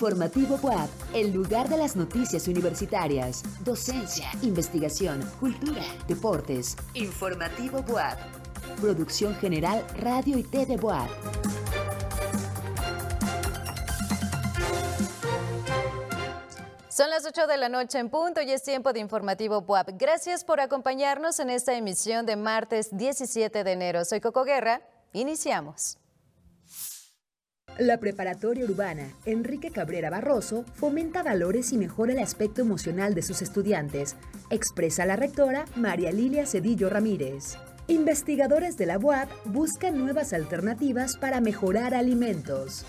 Informativo WAP, el lugar de las noticias universitarias, docencia, investigación, cultura, deportes. Informativo WAP. Producción General Radio y TV WAP. Son las 8 de la noche en punto y es tiempo de informativo WAP. Gracias por acompañarnos en esta emisión de martes 17 de enero. Soy Coco Guerra. Iniciamos. La preparatoria urbana Enrique Cabrera Barroso fomenta valores y mejora el aspecto emocional de sus estudiantes, expresa la rectora María Lilia Cedillo Ramírez. Investigadores de la UAP buscan nuevas alternativas para mejorar alimentos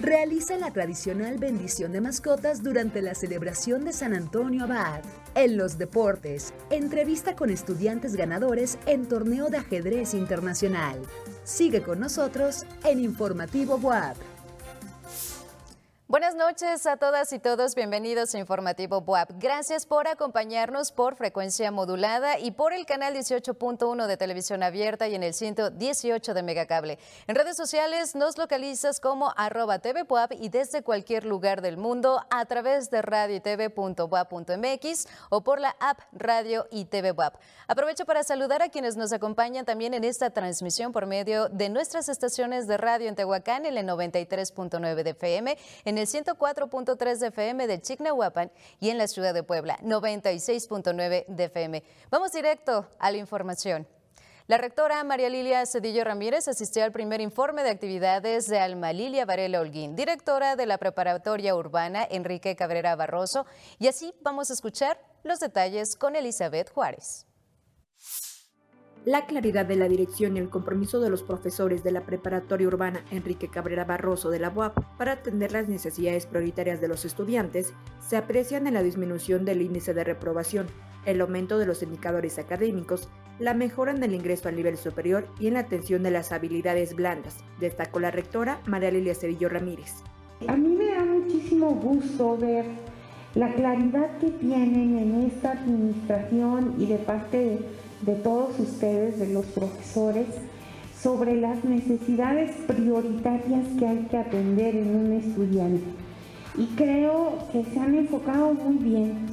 realiza la tradicional bendición de mascotas durante la celebración de San Antonio Abad. En los deportes, entrevista con estudiantes ganadores en torneo de ajedrez internacional. Sigue con nosotros en Informativo WAP. Buenas noches a todas y todos, bienvenidos a Informativo WAP. Gracias por acompañarnos por frecuencia modulada y por el canal 18.1 de televisión abierta y en el 118 de Megacable. En redes sociales nos localizas como arroba TV y desde cualquier lugar del mundo a través de radio y o por la app Radio y TV WAP. Aprovecho para saludar a quienes nos acompañan también en esta transmisión por medio de nuestras estaciones de radio en Tehuacán, en el 93.9 de FM, en el 104.3 de FM de Chignahuapan y en la ciudad de Puebla, 96.9 de FM. Vamos directo a la información. La rectora María Lilia Cedillo Ramírez asistió al primer informe de actividades de Alma Lilia Varela Holguín, directora de la preparatoria urbana Enrique Cabrera Barroso, y así vamos a escuchar los detalles con Elizabeth Juárez. La claridad de la dirección y el compromiso de los profesores de la preparatoria urbana Enrique Cabrera Barroso de la UAP para atender las necesidades prioritarias de los estudiantes se aprecian en la disminución del índice de reprobación, el aumento de los indicadores académicos, la mejora en el ingreso al nivel superior y en la atención de las habilidades blandas, destacó la rectora María Lilia Cedillo Ramírez. A mí me da muchísimo gusto ver la claridad que tienen en esta administración y de parte de de todos ustedes, de los profesores, sobre las necesidades prioritarias que hay que atender en un estudiante. Y creo que se han enfocado muy bien.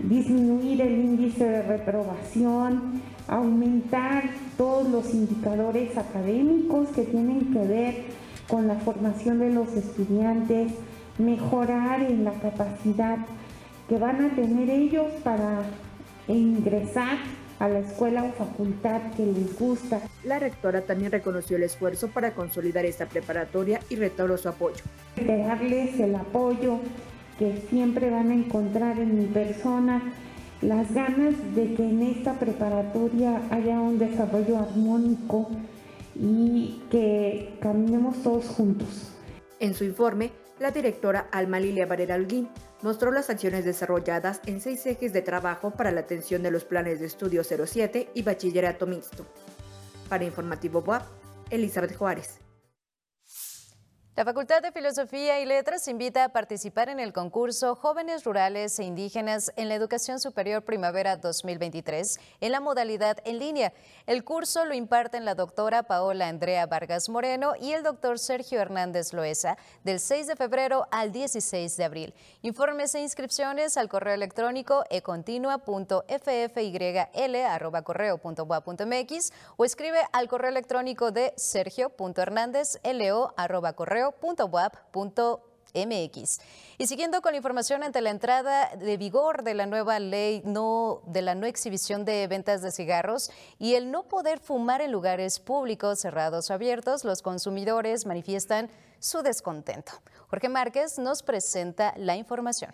Disminuir el índice de reprobación, aumentar todos los indicadores académicos que tienen que ver con la formación de los estudiantes, mejorar en la capacidad que van a tener ellos para ingresar a la escuela o facultad que les gusta. La rectora también reconoció el esfuerzo para consolidar esta preparatoria y retornó su apoyo. De darles el apoyo que siempre van a encontrar en mi persona, las ganas de que en esta preparatoria haya un desarrollo armónico y que caminemos todos juntos. En su informe, la directora Alma Lilia Varela Alguín mostró las acciones desarrolladas en seis ejes de trabajo para la atención de los planes de estudio 07 y bachillerato mixto. Para Informativo WAP, Elizabeth Juárez. La Facultad de Filosofía y Letras invita a participar en el concurso Jóvenes Rurales e Indígenas en la Educación Superior Primavera 2023 en la modalidad en línea. El curso lo imparten la doctora Paola Andrea Vargas Moreno y el doctor Sergio Hernández Loesa del 6 de febrero al 16 de abril. Informes e inscripciones al correo electrónico econtinua.ffyl.correo.boa.mx o escribe al correo electrónico de sergio.hernándezlo.correo Y siguiendo con la información ante la entrada de vigor de la nueva ley no, de la no exhibición de ventas de cigarros y el no poder fumar en lugares públicos, cerrados o abiertos, los consumidores manifiestan su descontento. Jorge Márquez nos presenta la información.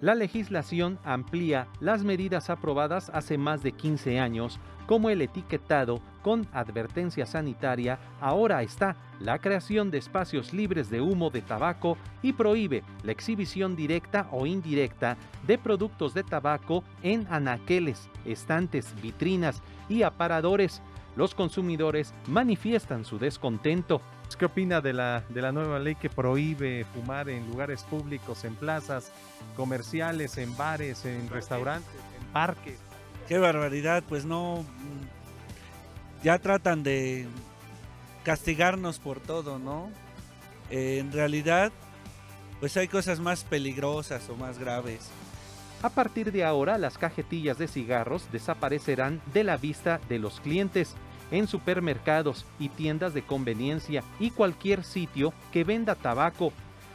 La legislación amplía las medidas aprobadas hace más de 15 años como el etiquetado con advertencia sanitaria, ahora está la creación de espacios libres de humo de tabaco y prohíbe la exhibición directa o indirecta de productos de tabaco en anaqueles, estantes, vitrinas y aparadores. Los consumidores manifiestan su descontento. ¿Qué opina de la, de la nueva ley que prohíbe fumar en lugares públicos, en plazas comerciales, en bares, en restaurantes, en parques? Qué barbaridad, pues no. Ya tratan de castigarnos por todo, ¿no? Eh, en realidad, pues hay cosas más peligrosas o más graves. A partir de ahora, las cajetillas de cigarros desaparecerán de la vista de los clientes en supermercados y tiendas de conveniencia y cualquier sitio que venda tabaco,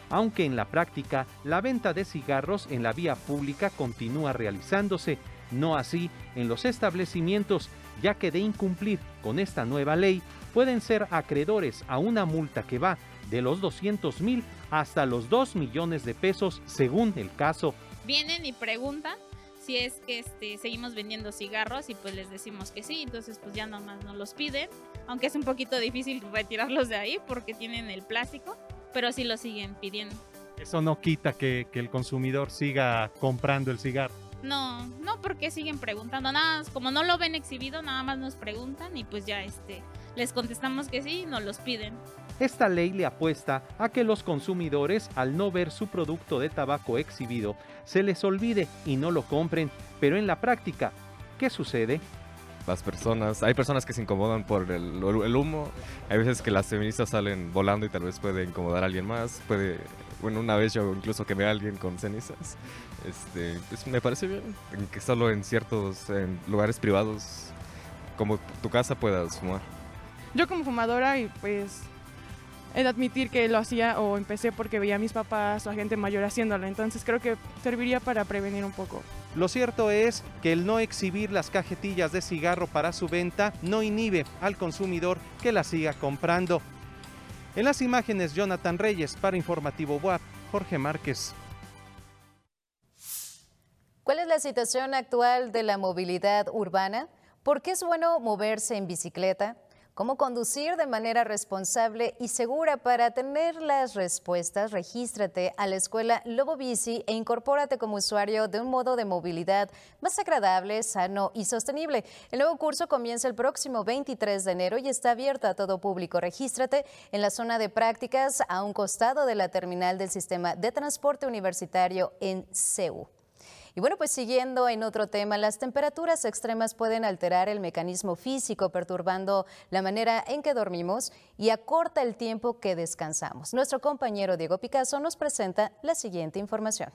aunque en la práctica la venta de cigarros en la vía pública continúa realizándose, no así en los establecimientos, ya que de incumplir con esta nueva ley pueden ser acreedores a una multa que va de los 200 mil hasta los 2 millones de pesos según el caso. Vienen y preguntan si es que este, seguimos vendiendo cigarros y pues les decimos que sí, entonces pues ya nomás nos los piden, aunque es un poquito difícil retirarlos de ahí porque tienen el plástico, pero sí lo siguen pidiendo. Eso no quita que, que el consumidor siga comprando el cigarro. No, no porque siguen preguntando, nada, como no lo ven exhibido, nada más nos preguntan y pues ya este les contestamos que sí, nos los piden. Esta ley le apuesta a que los consumidores, al no ver su producto de tabaco exhibido, se les olvide y no lo compren, pero en la práctica, ¿qué sucede? Las personas, hay personas que se incomodan por el, el humo, hay veces que las feministas salen volando y tal vez puede incomodar a alguien más, puede, bueno, una vez yo incluso quemé a alguien con cenizas, este, pues me parece bien, que solo en ciertos en lugares privados como tu casa puedas fumar. Yo como fumadora y pues he de admitir que lo hacía o empecé porque veía a mis papás o a gente mayor haciéndolo, entonces creo que serviría para prevenir un poco. Lo cierto es que el no exhibir las cajetillas de cigarro para su venta no inhibe al consumidor que las siga comprando. En las imágenes, Jonathan Reyes para Informativo WAP, Jorge Márquez. ¿Cuál es la situación actual de la movilidad urbana? ¿Por qué es bueno moverse en bicicleta? Cómo conducir de manera responsable y segura. Para tener las respuestas, regístrate a la escuela Lobo Bici e incorpórate como usuario de un modo de movilidad más agradable, sano y sostenible. El nuevo curso comienza el próximo 23 de enero y está abierto a todo público. Regístrate en la zona de prácticas a un costado de la terminal del sistema de transporte universitario en CEU. Y bueno, pues siguiendo en otro tema, las temperaturas extremas pueden alterar el mecanismo físico, perturbando la manera en que dormimos y acorta el tiempo que descansamos. Nuestro compañero Diego Picasso nos presenta la siguiente información.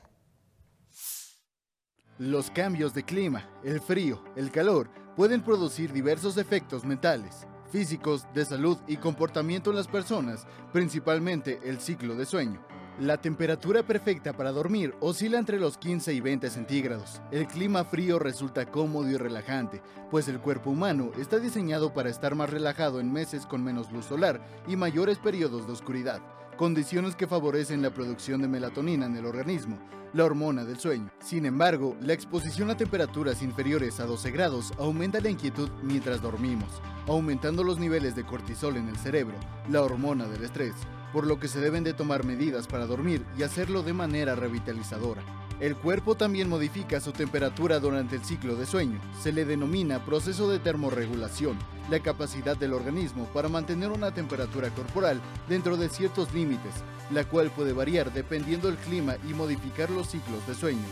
Los cambios de clima, el frío, el calor, pueden producir diversos efectos mentales, físicos, de salud y comportamiento en las personas, principalmente el ciclo de sueño. La temperatura perfecta para dormir oscila entre los 15 y 20 centígrados. El clima frío resulta cómodo y relajante, pues el cuerpo humano está diseñado para estar más relajado en meses con menos luz solar y mayores periodos de oscuridad, condiciones que favorecen la producción de melatonina en el organismo, la hormona del sueño. Sin embargo, la exposición a temperaturas inferiores a 12 grados aumenta la inquietud mientras dormimos, aumentando los niveles de cortisol en el cerebro, la hormona del estrés por lo que se deben de tomar medidas para dormir y hacerlo de manera revitalizadora. El cuerpo también modifica su temperatura durante el ciclo de sueño. Se le denomina proceso de termorregulación, la capacidad del organismo para mantener una temperatura corporal dentro de ciertos límites, la cual puede variar dependiendo del clima y modificar los ciclos de sueño.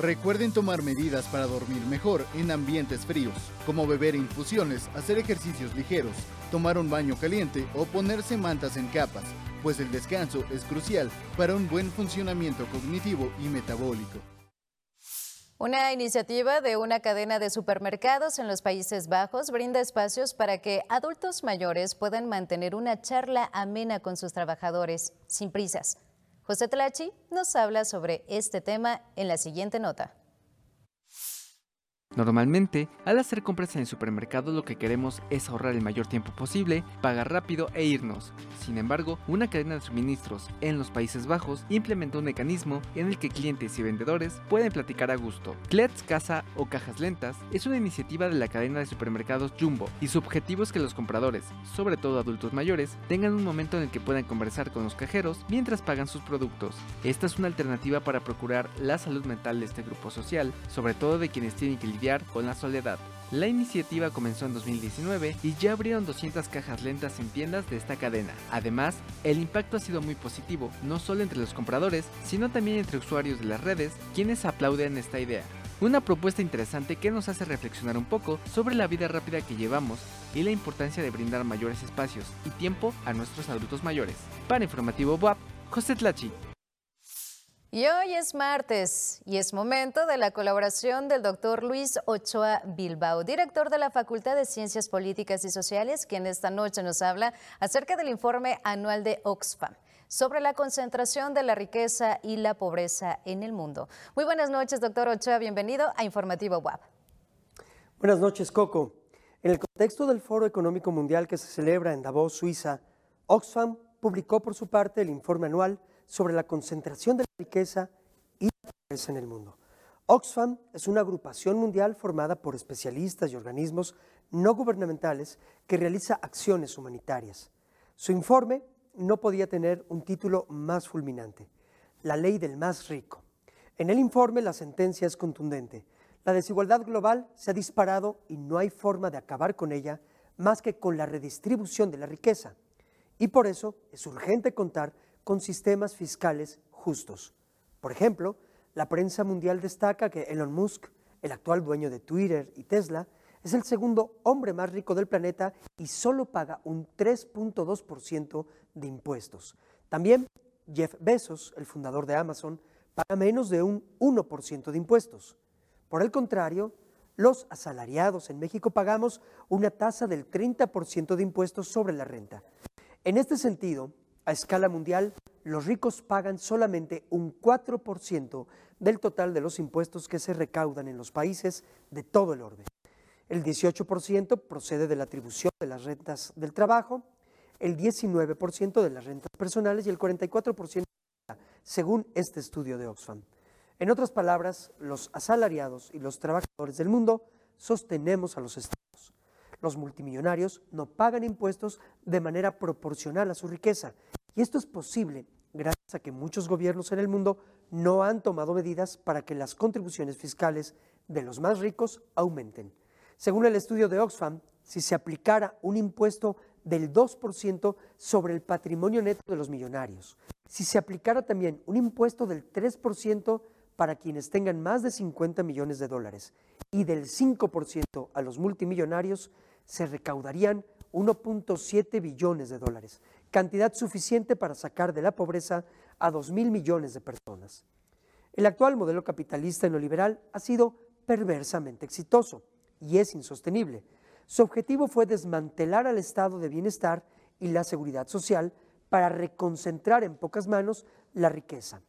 Recuerden tomar medidas para dormir mejor en ambientes fríos, como beber infusiones, hacer ejercicios ligeros, tomar un baño caliente o ponerse mantas en capas, pues el descanso es crucial para un buen funcionamiento cognitivo y metabólico. Una iniciativa de una cadena de supermercados en los Países Bajos brinda espacios para que adultos mayores puedan mantener una charla amena con sus trabajadores, sin prisas. José Tlachi nos habla sobre este tema en la siguiente nota. Normalmente, al hacer compras en el supermercado lo que queremos es ahorrar el mayor tiempo posible, pagar rápido e irnos. Sin embargo, una cadena de suministros en los Países Bajos implementó un mecanismo en el que clientes y vendedores pueden platicar a gusto. Klets Casa o Cajas Lentas es una iniciativa de la cadena de supermercados Jumbo y su objetivo es que los compradores, sobre todo adultos mayores, tengan un momento en el que puedan conversar con los cajeros mientras pagan sus productos. Esta es una alternativa para procurar la salud mental de este grupo social, sobre todo de quienes tienen que con la soledad. La iniciativa comenzó en 2019 y ya abrieron 200 cajas lentas en tiendas de esta cadena. Además, el impacto ha sido muy positivo, no solo entre los compradores, sino también entre usuarios de las redes, quienes aplauden esta idea. Una propuesta interesante que nos hace reflexionar un poco sobre la vida rápida que llevamos y la importancia de brindar mayores espacios y tiempo a nuestros adultos mayores. Para Informativo WAP, José Tlachi. Y hoy es martes y es momento de la colaboración del doctor Luis Ochoa Bilbao, director de la Facultad de Ciencias Políticas y Sociales, quien esta noche nos habla acerca del informe anual de Oxfam sobre la concentración de la riqueza y la pobreza en el mundo. Muy buenas noches, doctor Ochoa, bienvenido a Informativo WAP. Buenas noches, Coco. En el contexto del Foro Económico Mundial que se celebra en Davos, Suiza, Oxfam publicó por su parte el informe anual sobre la concentración de la riqueza y la pobreza en el mundo. Oxfam es una agrupación mundial formada por especialistas y organismos no gubernamentales que realiza acciones humanitarias. Su informe no podía tener un título más fulminante, la ley del más rico. En el informe la sentencia es contundente. La desigualdad global se ha disparado y no hay forma de acabar con ella más que con la redistribución de la riqueza. Y por eso es urgente contar con sistemas fiscales justos. Por ejemplo, la prensa mundial destaca que Elon Musk, el actual dueño de Twitter y Tesla, es el segundo hombre más rico del planeta y solo paga un 3.2% de impuestos. También Jeff Bezos, el fundador de Amazon, paga menos de un 1% de impuestos. Por el contrario, los asalariados en México pagamos una tasa del 30% de impuestos sobre la renta. En este sentido, a escala mundial, los ricos pagan solamente un 4% del total de los impuestos que se recaudan en los países de todo el orbe. El 18% procede de la atribución de las rentas del trabajo, el 19% de las rentas personales y el 44% según este estudio de Oxfam. En otras palabras, los asalariados y los trabajadores del mundo sostenemos a los estados. Los multimillonarios no pagan impuestos de manera proporcional a su riqueza y esto es posible gracias a que muchos gobiernos en el mundo no han tomado medidas para que las contribuciones fiscales de los más ricos aumenten. Según el estudio de Oxfam, si se aplicara un impuesto del 2% sobre el patrimonio neto de los millonarios, si se aplicara también un impuesto del 3% para quienes tengan más de 50 millones de dólares y del 5% a los multimillonarios, se recaudarían 1.7 billones de dólares, cantidad suficiente para sacar de la pobreza a 2 mil millones de personas. El actual modelo capitalista neoliberal ha sido perversamente exitoso y es insostenible. Su objetivo fue desmantelar al estado de bienestar y la seguridad social para reconcentrar en pocas manos la riqueza.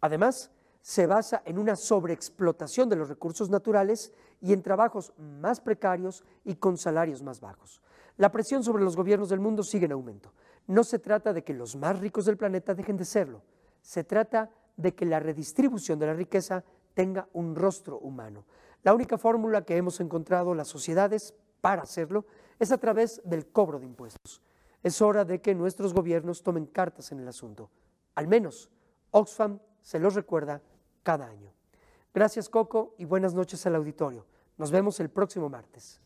Además, se basa en una sobreexplotación de los recursos naturales y en trabajos más precarios y con salarios más bajos. La presión sobre los gobiernos del mundo sigue en aumento. No se trata de que los más ricos del planeta dejen de serlo, se trata de que la redistribución de la riqueza tenga un rostro humano. La única fórmula que hemos encontrado las sociedades para hacerlo es a través del cobro de impuestos. Es hora de que nuestros gobiernos tomen cartas en el asunto. Al menos Oxfam se los recuerda cada año. Gracias Coco y buenas noches al auditorio. Nos vemos el próximo martes.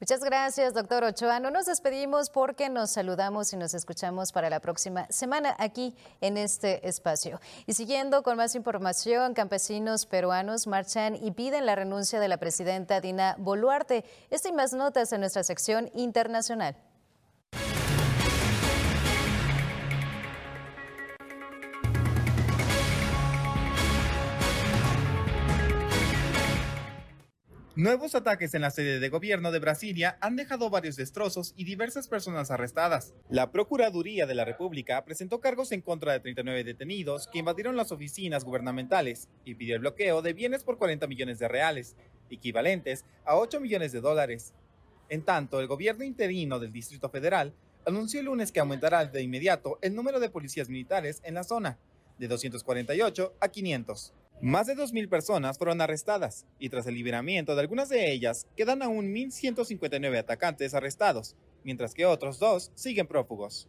Muchas gracias, doctor Ochoa. No nos despedimos porque nos saludamos y nos escuchamos para la próxima semana aquí en este espacio. Y siguiendo con más información, campesinos peruanos marchan y piden la renuncia de la presidenta Dina Boluarte. Esta y más notas en nuestra sección internacional. Nuevos ataques en la sede de gobierno de Brasilia han dejado varios destrozos y diversas personas arrestadas. La Procuraduría de la República presentó cargos en contra de 39 detenidos que invadieron las oficinas gubernamentales y pidió el bloqueo de bienes por 40 millones de reales, equivalentes a 8 millones de dólares. En tanto, el gobierno interino del Distrito Federal anunció el lunes que aumentará de inmediato el número de policías militares en la zona, de 248 a 500. Más de 2.000 personas fueron arrestadas y tras el liberamiento de algunas de ellas quedan aún 1.159 atacantes arrestados, mientras que otros dos siguen prófugos.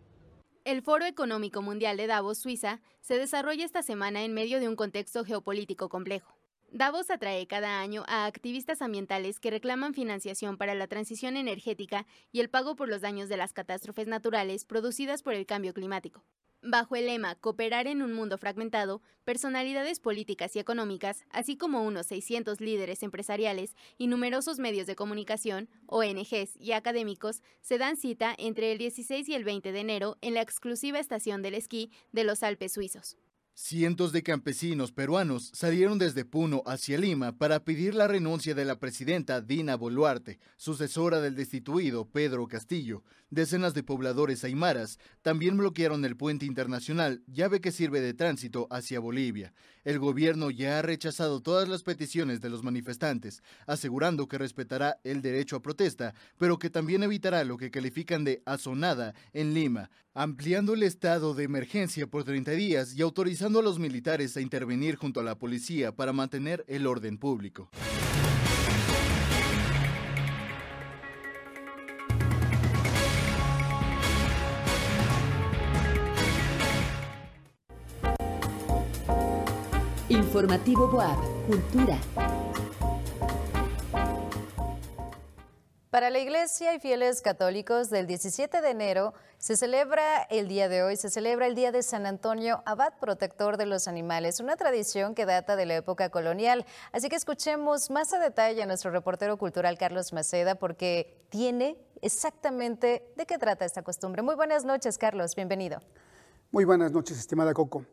El Foro Económico Mundial de Davos, Suiza, se desarrolla esta semana en medio de un contexto geopolítico complejo. Davos atrae cada año a activistas ambientales que reclaman financiación para la transición energética y el pago por los daños de las catástrofes naturales producidas por el cambio climático. Bajo el lema Cooperar en un mundo fragmentado, personalidades políticas y económicas, así como unos 600 líderes empresariales y numerosos medios de comunicación, ONGs y académicos, se dan cita entre el 16 y el 20 de enero en la exclusiva estación del esquí de los Alpes suizos. Cientos de campesinos peruanos salieron desde Puno hacia Lima para pedir la renuncia de la presidenta Dina Boluarte, sucesora del destituido Pedro Castillo. Decenas de pobladores aymaras también bloquearon el puente internacional, llave que sirve de tránsito hacia Bolivia. El gobierno ya ha rechazado todas las peticiones de los manifestantes, asegurando que respetará el derecho a protesta, pero que también evitará lo que califican de azonada en Lima, ampliando el estado de emergencia por 30 días y autorizando a los militares a intervenir junto a la policía para mantener el orden público. Informativo Boab, Cultura. Para la Iglesia y fieles católicos del 17 de enero se celebra el día de hoy, se celebra el Día de San Antonio Abad, protector de los animales, una tradición que data de la época colonial. Así que escuchemos más a detalle a nuestro reportero cultural Carlos Maceda porque tiene exactamente de qué trata esta costumbre. Muy buenas noches, Carlos, bienvenido. Muy buenas noches, estimada Coco.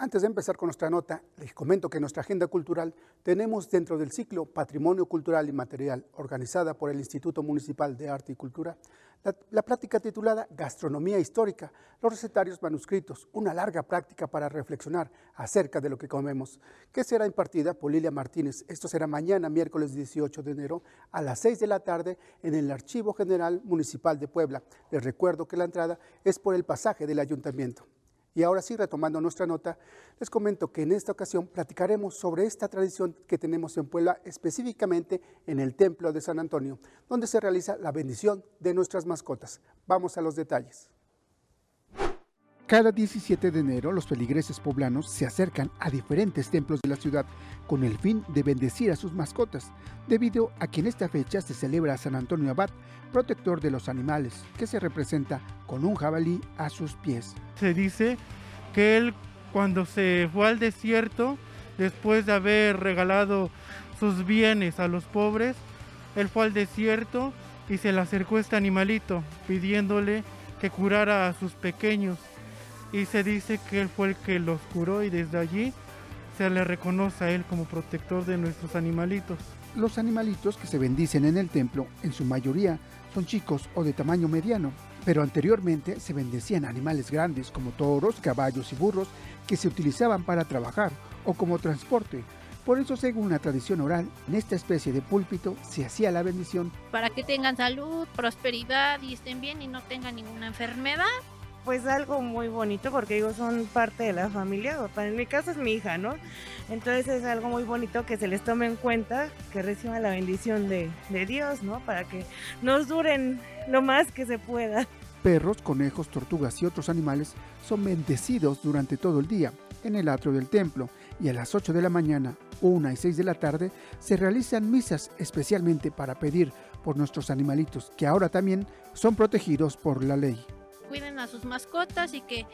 Antes de empezar con nuestra nota, les comento que en nuestra agenda cultural tenemos dentro del ciclo Patrimonio Cultural y Material, organizada por el Instituto Municipal de Arte y Cultura, la, la, plática titulada Gastronomía Histórica, los recetarios manuscritos, una larga práctica para reflexionar acerca de lo que comemos, que será impartida por Lilia Martínez. Esto será mañana, miércoles 18 de enero, a las 6 de la tarde, en el Archivo General Municipal de Puebla. Les recuerdo que la entrada es por el pasaje del ayuntamiento. Y ahora sí, retomando nuestra nota, les comento que en esta ocasión platicaremos sobre esta tradición que tenemos en Puebla, específicamente en el Templo de San Antonio, donde se realiza la bendición de nuestras mascotas. Vamos a los detalles. Cada 17 de enero los feligreses poblanos se acercan a diferentes templos de la ciudad con el fin de bendecir a sus mascotas, debido a que en esta fecha se celebra San Antonio Abad, protector de los animales, que se representa con un jabalí a sus pies. Se dice que él cuando se fue al desierto, después de haber regalado sus bienes a los pobres, él fue al desierto y se le acercó este animalito pidiéndole que curara a sus pequeños y se dice que él fue el que los curó y desde allí se le reconoce a él como protector de nuestros animalitos. Los animalitos que se bendicen en el templo, en su mayoría, son chicos o de tamaño mediano, pero anteriormente se bendecían animales grandes como toros, caballos y burros que se utilizaban para trabajar o como transporte. Por eso, según la tradición oral, en esta especie de púlpito se hacía la bendición. Para que tengan salud, prosperidad y estén bien y no tengan ninguna enfermedad pues algo muy bonito porque digo, son parte de la familia, en mi caso es mi hija, ¿no? Entonces es algo muy bonito que se les tome en cuenta, que reciban la bendición de, Dios, ¿no? Para que nos duren lo más que se pueda. Perros, conejos, tortugas y otros animales son bendecidos durante todo el día en el atrio del templo y a las 8 de la mañana, 1 y 6 de la tarde se realizan misas especialmente para pedir por nuestros animalitos que ahora también son protegidos por la ley cuiden a sus mascotas y que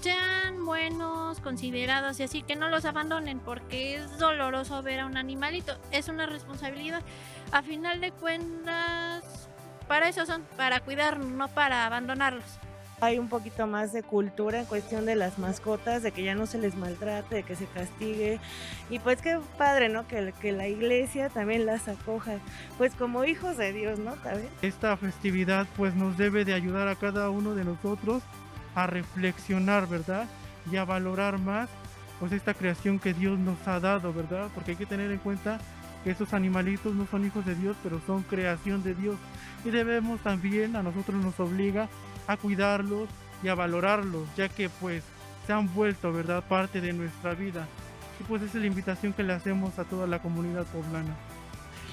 sean buenos, considerados y así, que no los abandonen porque es doloroso ver a un animalito, es una responsabilidad. A final de cuentas, para eso son, para cuidar, no para abandonarlos. Hay un poquito más de cultura en cuestión de las mascotas, de que ya no se les maltrate, de que se castigue. Y pues qué padre, ¿no? Que, que la iglesia también las acoja, pues como hijos de Dios, ¿no? ¿También? Esta festividad pues nos debe de ayudar a cada uno de nosotros a reflexionar, ¿verdad? Y a valorar más pues esta creación que Dios nos ha dado, ¿verdad? Porque hay que tener en cuenta que estos animalitos no son hijos de Dios, pero son creación de Dios. Y debemos también, a nosotros nos obliga a cuidarlos y a valorarlos, ya que pues se han vuelto, ¿verdad?, parte de nuestra vida. Y pues esa es la invitación que le hacemos a toda la comunidad poblana.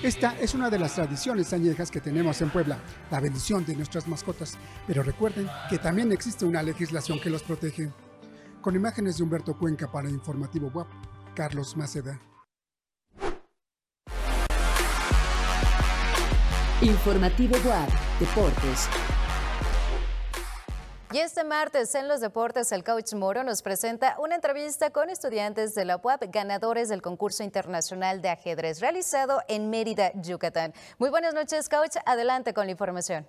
Esta es una de las tradiciones añejas que tenemos en Puebla, la bendición de nuestras mascotas. Pero recuerden que también existe una legislación que los protege. Con imágenes de Humberto Cuenca para Informativo WAP, Carlos Maceda. Informativo WAP, Deportes. Y este martes en los deportes, el coach Moro nos presenta una entrevista con estudiantes de la UAP, ganadores del concurso internacional de ajedrez realizado en Mérida, Yucatán. Muy buenas noches, coach. Adelante con la información.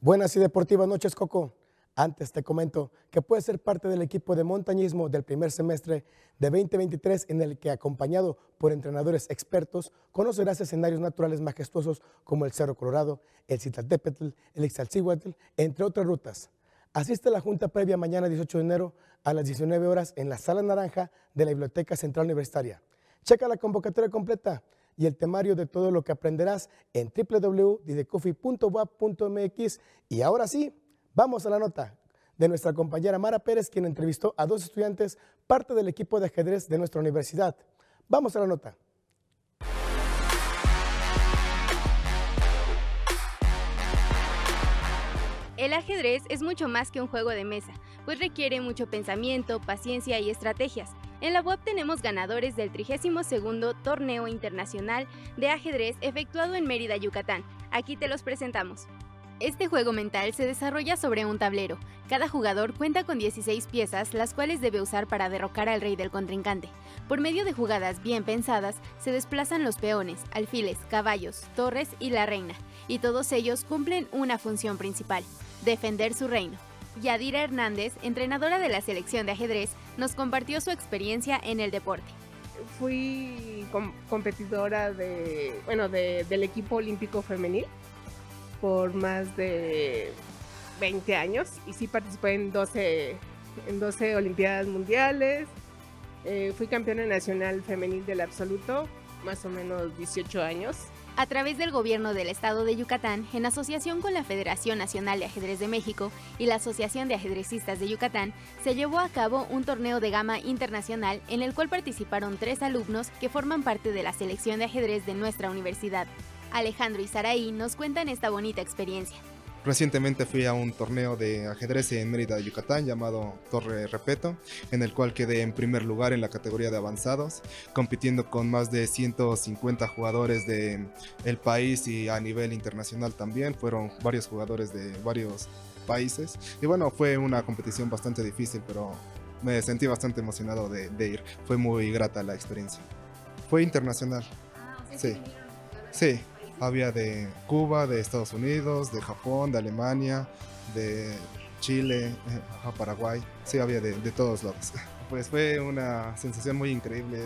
Buenas y deportivas noches, Coco. Antes te comento que puedes ser parte del equipo de montañismo del primer semestre de 2023 en el que acompañado por entrenadores expertos conocerás escenarios naturales majestuosos como el Cerro Colorado, el Citlaltépetl, el Ixtalcíhuatl, entre otras rutas. Asiste a la junta previa mañana 18 de enero a las 19 horas en la Sala Naranja de la Biblioteca Central Universitaria. Checa la convocatoria completa y el temario de todo lo que aprenderás en www.didecoffee.wap.mx. Y ahora sí, vamos a la nota de nuestra compañera Mara Pérez, quien entrevistó a dos estudiantes, parte del equipo de ajedrez de nuestra universidad. Vamos a la nota. El ajedrez es mucho más que un juego de mesa, pues requiere mucho pensamiento, paciencia y estrategias. En la web tenemos ganadores del 32 Torneo Internacional de Ajedrez efectuado en Mérida, Yucatán. Aquí te los presentamos. Este juego mental se desarrolla sobre un tablero. Cada jugador cuenta con 16 piezas, las cuales debe usar para derrocar al rey del contrincante. Por medio de jugadas bien pensadas, se desplazan los peones, alfiles, caballos, torres y la reina, y todos ellos cumplen una función principal defender su reino. Yadira Hernández, entrenadora de la selección de ajedrez, nos compartió su experiencia en el deporte. Fui competidora de, bueno, del equipo olímpico femenil por más de 20 años y sí participé en 12, en 12 Olimpiadas Mundiales. Eh, fui campeona nacional femenil del absoluto, más o menos 18 años a través del gobierno del estado de Yucatán, en asociación con la Federación Nacional de Ajedrez de México y la Asociación de Ajedrecistas de Yucatán, se llevó a cabo un torneo de gama internacional en el cual participaron tres alumnos que forman parte de la selección de ajedrez de nuestra universidad. Alejandro y Saraí nos cuentan esta bonita experiencia. Recientemente fui a un torneo de ajedrez en Mérida, Yucatán, llamado Torre Repeto, en el cual quedé en primer lugar en la categoría de avanzados, compitiendo con más de 150 jugadores del el país y a nivel internacional también. Fueron varios jugadores de varios países. Y bueno, fue una competición bastante difícil, pero me sentí bastante emocionado de, de ir. Fue muy grata la experiencia. Fue internacional. Ah, sí. Sí, había de Cuba, de Estados Unidos, de Japón, de Alemania, de Chile, eh, Paraguay. Sí, había de, todos lados. Pues fue una sensación muy increíble.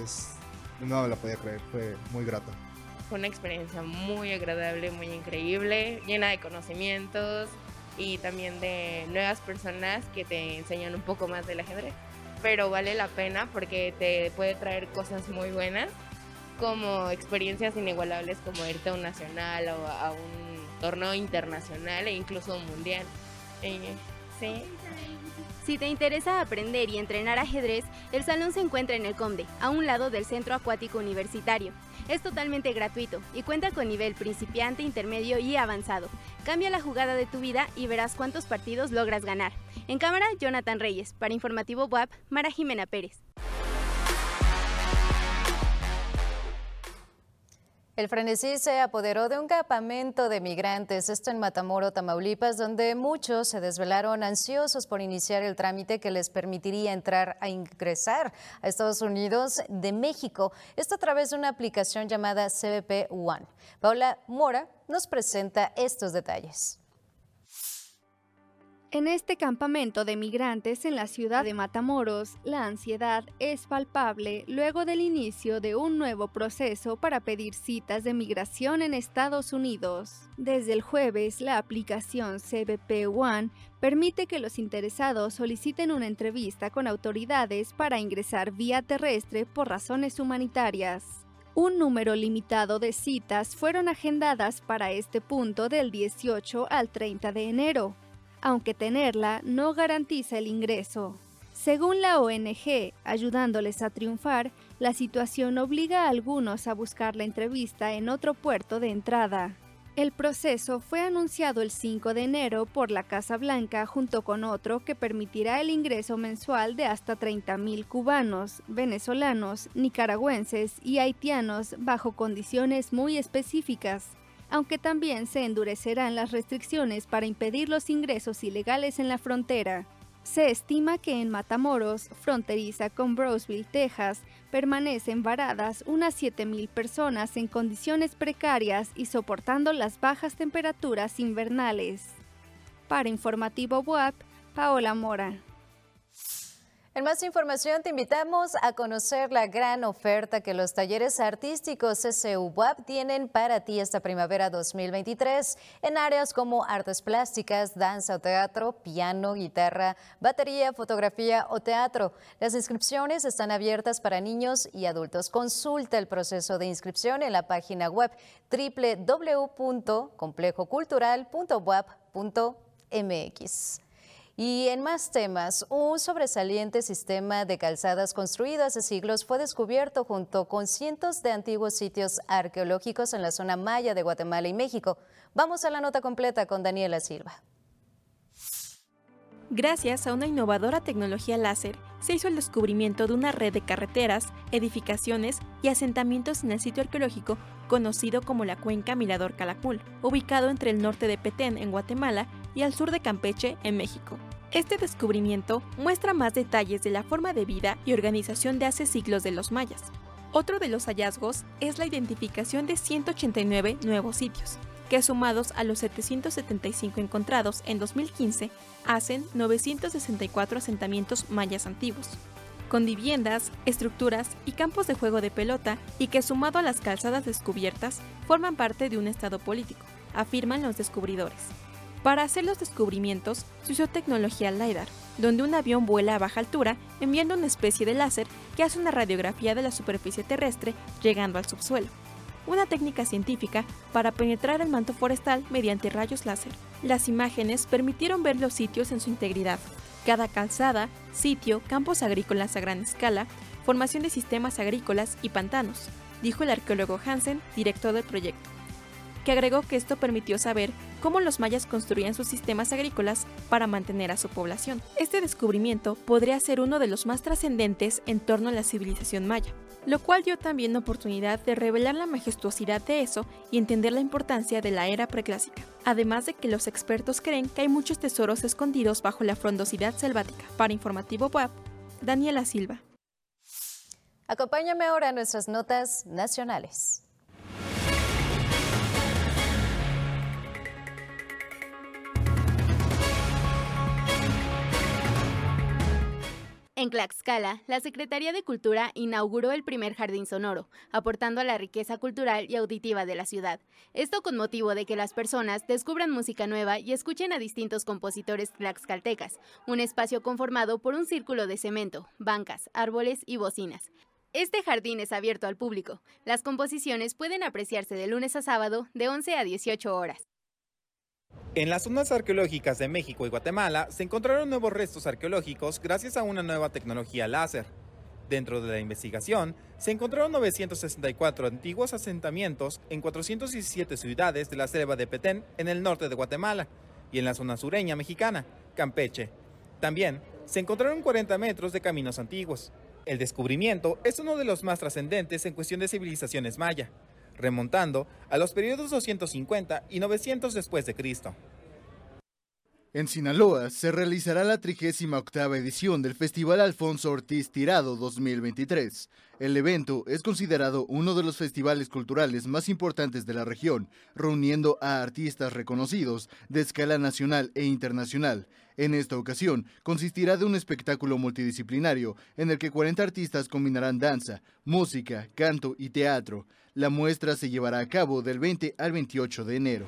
no la podía creer. Fue muy grata. Fue una experiencia muy agradable, muy increíble, llena de conocimientos y también de nuevas personas que te enseñan un poco más del ajedrez. Pero vale la pena porque te puede traer cosas muy buenas como experiencias inigualables como irte a un nacional o a un torneo internacional e incluso un mundial. Eh, sí. Si te interesa aprender y entrenar ajedrez, el salón se encuentra en el Comde, a un lado del Centro Acuático Universitario. Es totalmente gratuito y cuenta con nivel principiante, intermedio y avanzado. Cambia la jugada de tu vida y verás cuántos partidos logras ganar. En cámara, Jonathan Reyes. Para Informativo WAP, Mara Jimena Pérez. El frenesí se apoderó de un campamento de migrantes, esto en Matamoro, Tamaulipas, donde muchos se desvelaron ansiosos por iniciar el trámite que les permitiría entrar a ingresar a Estados Unidos de México. Esto a través de una aplicación llamada CBP One. Paula Mora nos presenta estos detalles. En este campamento de migrantes en la ciudad de Matamoros, la ansiedad es palpable luego del inicio de un nuevo proceso para pedir citas de migración en Estados Unidos. Desde el jueves, la aplicación CBP One permite que los interesados soliciten una entrevista con autoridades para ingresar vía terrestre por razones humanitarias. Un número limitado de citas fueron agendadas para este punto del 18 al 30 de enero aunque tenerla no garantiza el ingreso. Según la ONG, ayudándoles a triunfar, la situación obliga a algunos a buscar la entrevista en otro puerto de entrada. El proceso fue anunciado el 5 de enero por la Casa Blanca junto con otro que permitirá el ingreso mensual de hasta 30.000 cubanos, venezolanos, nicaragüenses y haitianos bajo condiciones muy específicas aunque también se endurecerán las restricciones para impedir los ingresos ilegales en la frontera. Se estima que en Matamoros, fronteriza con Brownsville, Texas, permanecen varadas unas 7.000 personas en condiciones precarias y soportando las bajas temperaturas invernales. Para Informativo WAP, Paola Mora. En más información te invitamos a conocer la gran oferta que los talleres artísticos SUBAP tienen para ti esta primavera 2023 en áreas como artes plásticas, danza o teatro, piano, guitarra, batería, fotografía o teatro. Las inscripciones están abiertas para niños y adultos. Consulta el proceso de inscripción en la página web www.complejocultural.wap.mx. Y en más temas, un sobresaliente sistema de calzadas construido hace siglos fue descubierto junto con cientos de antiguos sitios arqueológicos en la zona maya de Guatemala y México. Vamos a la nota completa con Daniela Silva. Gracias a una innovadora tecnología láser, se hizo el descubrimiento de una red de carreteras, edificaciones y asentamientos en el sitio arqueológico conocido como la Cuenca Mirador Calakmul, ubicado entre el norte de Petén, en Guatemala, y al sur de Campeche, en México. Este descubrimiento muestra más detalles de la forma de vida y organización de hace siglos de los mayas. Otro de los hallazgos es la identificación de 189 nuevos sitios, que sumados a los 775 encontrados en 2015, hacen 964 asentamientos mayas antiguos, con viviendas, estructuras y campos de juego de pelota y que sumado a las calzadas descubiertas forman parte de un estado político, afirman los descubridores. Para hacer los descubrimientos se usó tecnología LiDAR, donde un avión vuela a baja altura enviando una especie de láser que hace una radiografía de la superficie terrestre llegando al subsuelo. Una técnica científica para penetrar el manto forestal mediante rayos láser. Las imágenes permitieron ver los sitios en su integridad. Cada calzada, sitio, campos agrícolas a gran escala, formación de sistemas agrícolas y pantanos, dijo el arqueólogo Hansen, director del proyecto que agregó que esto permitió saber cómo los mayas construían sus sistemas agrícolas para mantener a su población. Este descubrimiento podría ser uno de los más trascendentes en torno a la civilización maya, lo cual dio también oportunidad de revelar la majestuosidad de eso y entender la importancia de la era preclásica. Además de que los expertos creen que hay muchos tesoros escondidos bajo la frondosidad selvática. Para Informativo Web, Daniela Silva. Acompáñame ahora a nuestras notas nacionales. En Tlaxcala, la Secretaría de Cultura inauguró el primer jardín sonoro, aportando a la riqueza cultural y auditiva de la ciudad. Esto con motivo de que las personas descubran música nueva y escuchen a distintos compositores tlaxcaltecas, un espacio conformado por un círculo de cemento, bancas, árboles y bocinas. Este jardín es abierto al público. Las composiciones pueden apreciarse de lunes a sábado de 11 a 18 horas. En las zonas arqueológicas de México y Guatemala se encontraron nuevos restos arqueológicos gracias a una nueva tecnología láser. Dentro de la investigación, se encontraron 964 antiguos asentamientos en 417 ciudades de la selva de Petén en el norte de Guatemala y en la zona sureña mexicana, Campeche. También se encontraron 40 metros de caminos antiguos. El descubrimiento es uno de los más trascendentes en cuestión de civilizaciones maya remontando a los periodos 250 y 900 después de Cristo. En Sinaloa se realizará la 38 edición del Festival Alfonso Ortiz Tirado 2023. El evento es considerado uno de los festivales culturales más importantes de la región, reuniendo a artistas reconocidos de escala nacional e internacional. En esta ocasión consistirá de un espectáculo multidisciplinario en el que 40 artistas combinarán danza, música, canto y teatro. La muestra se llevará a cabo del 20 al 28 de enero.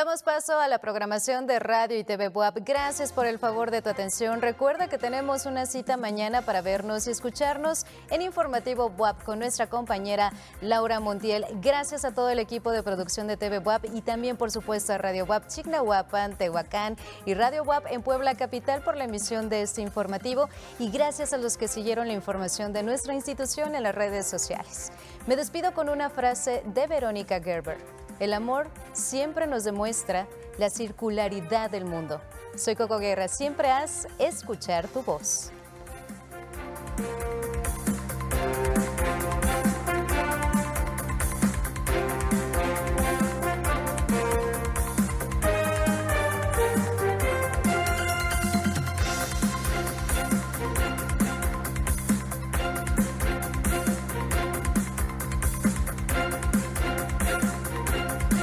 Damos paso a la programación de Radio y TV Buap. Gracias por el favor de tu atención. Recuerda que tenemos una cita mañana para vernos y escucharnos en Informativo Buap con nuestra compañera Laura Montiel. Gracias a todo el equipo de producción de TV Buap y también, por supuesto, a Radio Buap Chignahuapan, Tehuacán y Radio Buap en Puebla Capital por la emisión de este informativo. Y gracias a los que siguieron la información de nuestra institución en las redes sociales. Me despido con una frase de Verónica Gerber. El amor siempre nos demuestra la circularidad del mundo. Soy Coco Guerra, siempre haz escuchar tu voz.